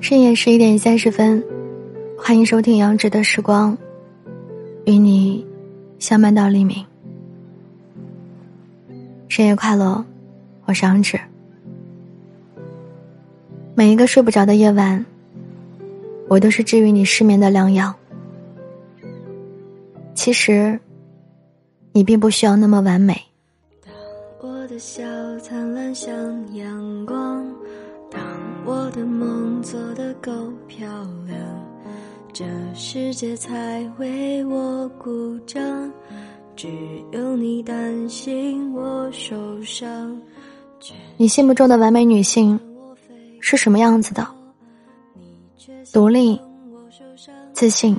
深夜十一点三十分，欢迎收听杨植的时光，与你相伴到黎明。深夜快乐，我是杨植。每一个睡不着的夜晚，我都是治愈你失眠的良药。其实，你并不需要那么完美。当我的笑灿烂像阳光。我的梦做得够漂亮，这世界才为我鼓掌。只有你担心我受伤。你心目中的完美女性是什么样子的？独立、自信、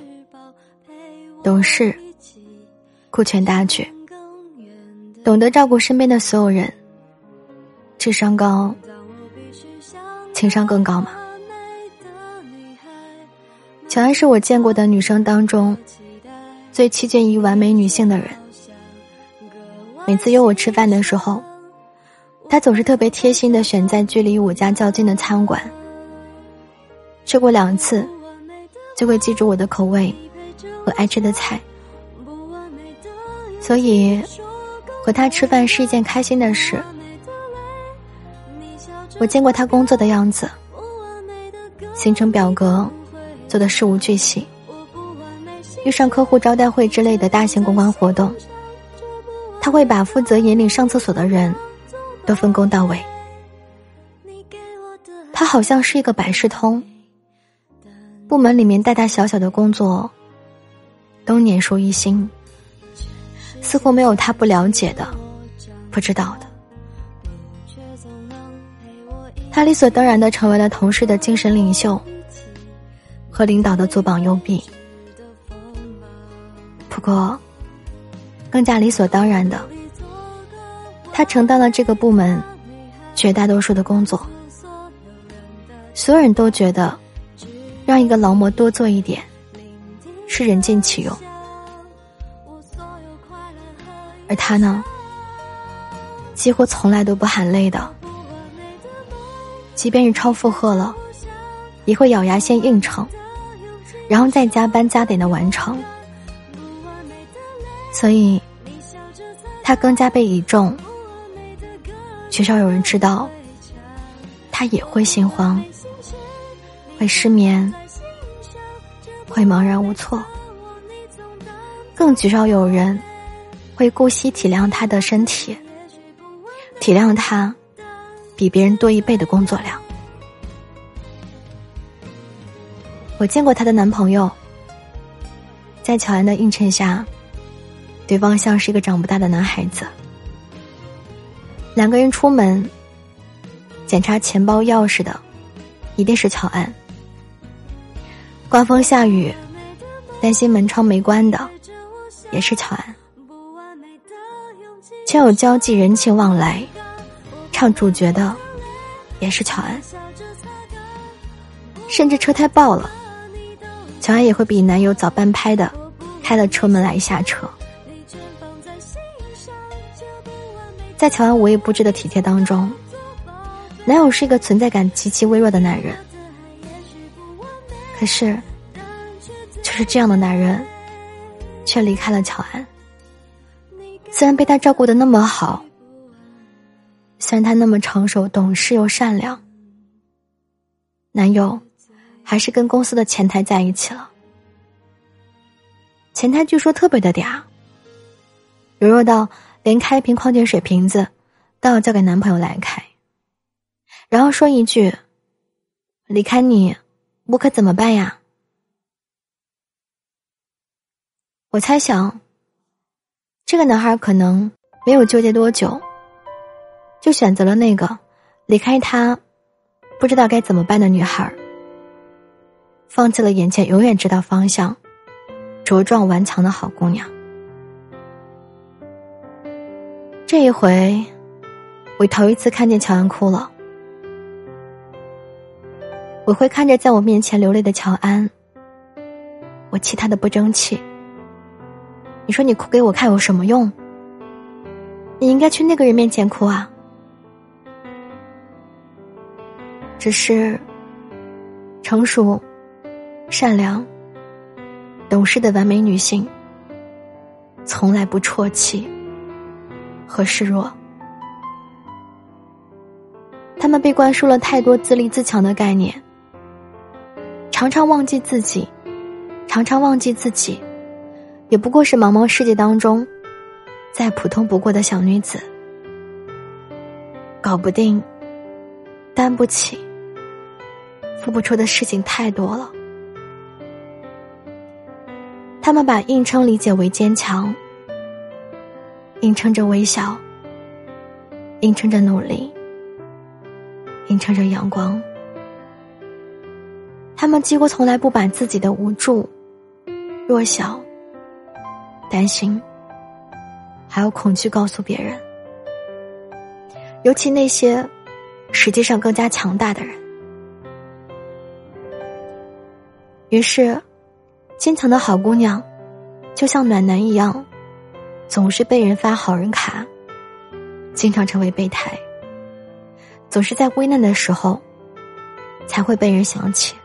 懂事、顾全大局，懂得照顾身边的所有人，智商高。情商更高吗？乔安是我见过的女生当中最趋近于完美女性的人。每次约我吃饭的时候，她总是特别贴心的选在距离我家较近的餐馆。吃过两次，就会记住我的口味和爱吃的菜。所以，和她吃饭是一件开心的事。我见过他工作的样子，行程表格做的事无巨细。遇上客户招待会之类的大型公关活动，他会把负责引领上厕所的人都分工到位。他好像是一个百事通，部门里面大大小小的工作都年熟于心，似乎没有他不了解的、不知道的。他理所当然的成为了同事的精神领袖，和领导的左膀右臂。不过，更加理所当然的，他承担了这个部门绝大多数的工作。所有人都觉得，让一个劳模多做一点，是人尽其用。而他呢，几乎从来都不喊累的。即便是超负荷了，也会咬牙先硬撑，然后再加班加点的完成。所以，他更加被倚重。缺少有人知道，他也会心慌，会失眠，会茫然无措。更极少有人会顾惜体谅他的身体，体谅他。比别人多一倍的工作量。我见过她的男朋友，在乔安的映衬下，对方像是一个长不大的男孩子。两个人出门，检查钱包钥匙的，一定是乔安。刮风下雨，担心门窗没关的，也是乔安。却有交际人情往来。唱主角的也是乔安，甚至车胎爆了，乔安也会比男友早半拍的开了车门来下车。在乔安无微不至的体贴当中，男友是一个存在感极其微弱的男人。可是，就是这样的男人，却离开了乔安。虽然被他照顾的那么好。虽然他那么成熟、懂事又善良，男友还是跟公司的前台在一起了。前台据说特别的嗲，柔弱到连开一瓶矿泉水瓶子都要交给男朋友来开，然后说一句：“离开你，我可怎么办呀？”我猜想，这个男孩可能没有纠结多久。就选择了那个离开他，不知道该怎么办的女孩放弃了眼前永远知道方向、茁壮顽强的好姑娘。这一回，我头一次看见乔安哭了。我会看着在我面前流泪的乔安，我气他的不争气。你说你哭给我看有什么用？你应该去那个人面前哭啊。只是，成熟、善良、懂事的完美女性，从来不啜泣和示弱。他们被灌输了太多自立自强的概念，常常忘记自己，常常忘记自己，也不过是茫茫世界当中，再普通不过的小女子，搞不定，担不起。说不出的事情太多了，他们把硬撑理解为坚强，硬撑着微笑，硬撑着努力，硬撑着阳光。他们几乎从来不把自己的无助、弱小、担心，还有恐惧告诉别人，尤其那些实际上更加强大的人。于是，坚强的好姑娘，就像暖男一样，总是被人发好人卡，经常成为备胎。总是在危难的时候，才会被人想起。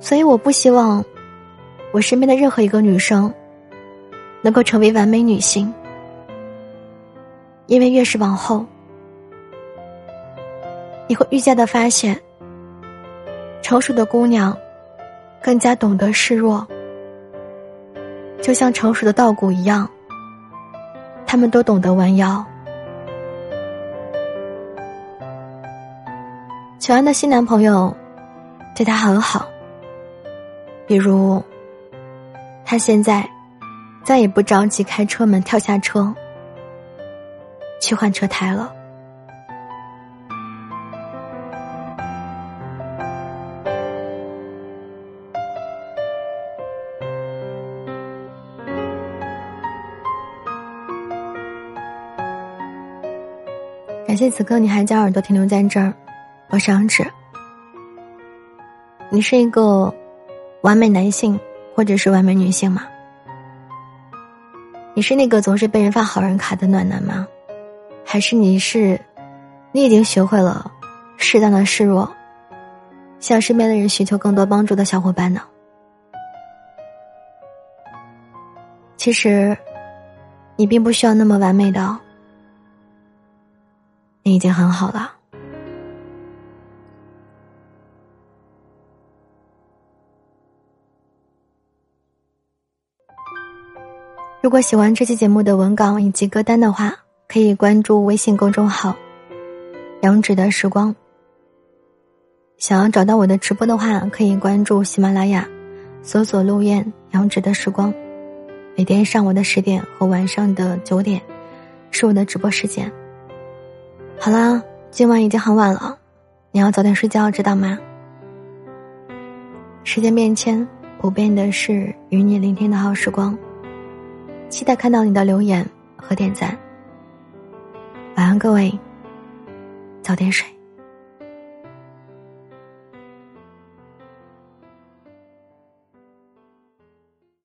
所以，我不希望我身边的任何一个女生能够成为完美女性，因为越是往后，你会愈加的发现。成熟的姑娘，更加懂得示弱，就像成熟的稻谷一样。他们都懂得弯腰。乔安的新男朋友对她很好，比如，他现在再也不着急开车门跳下车去换车胎了。谢此刻你还将耳朵停留在这儿，我是杨芷。你是一个完美男性或者是完美女性吗？你是那个总是被人发好人卡的暖男吗？还是你是你已经学会了适当的示弱，向身边的人寻求更多帮助的小伙伴呢？其实，你并不需要那么完美的。已经很好了。如果喜欢这期节目的文稿以及歌单的话，可以关注微信公众号“杨芷的时光”。想要找到我的直播的话，可以关注喜马拉雅，搜索“陆燕杨芷的时光”。每天上午的十点和晚上的九点，是我的直播时间。好啦，今晚已经很晚了，你要早点睡觉，知道吗？时间变迁，不变的是与你聆听的好时光。期待看到你的留言和点赞。晚安，各位，早点睡。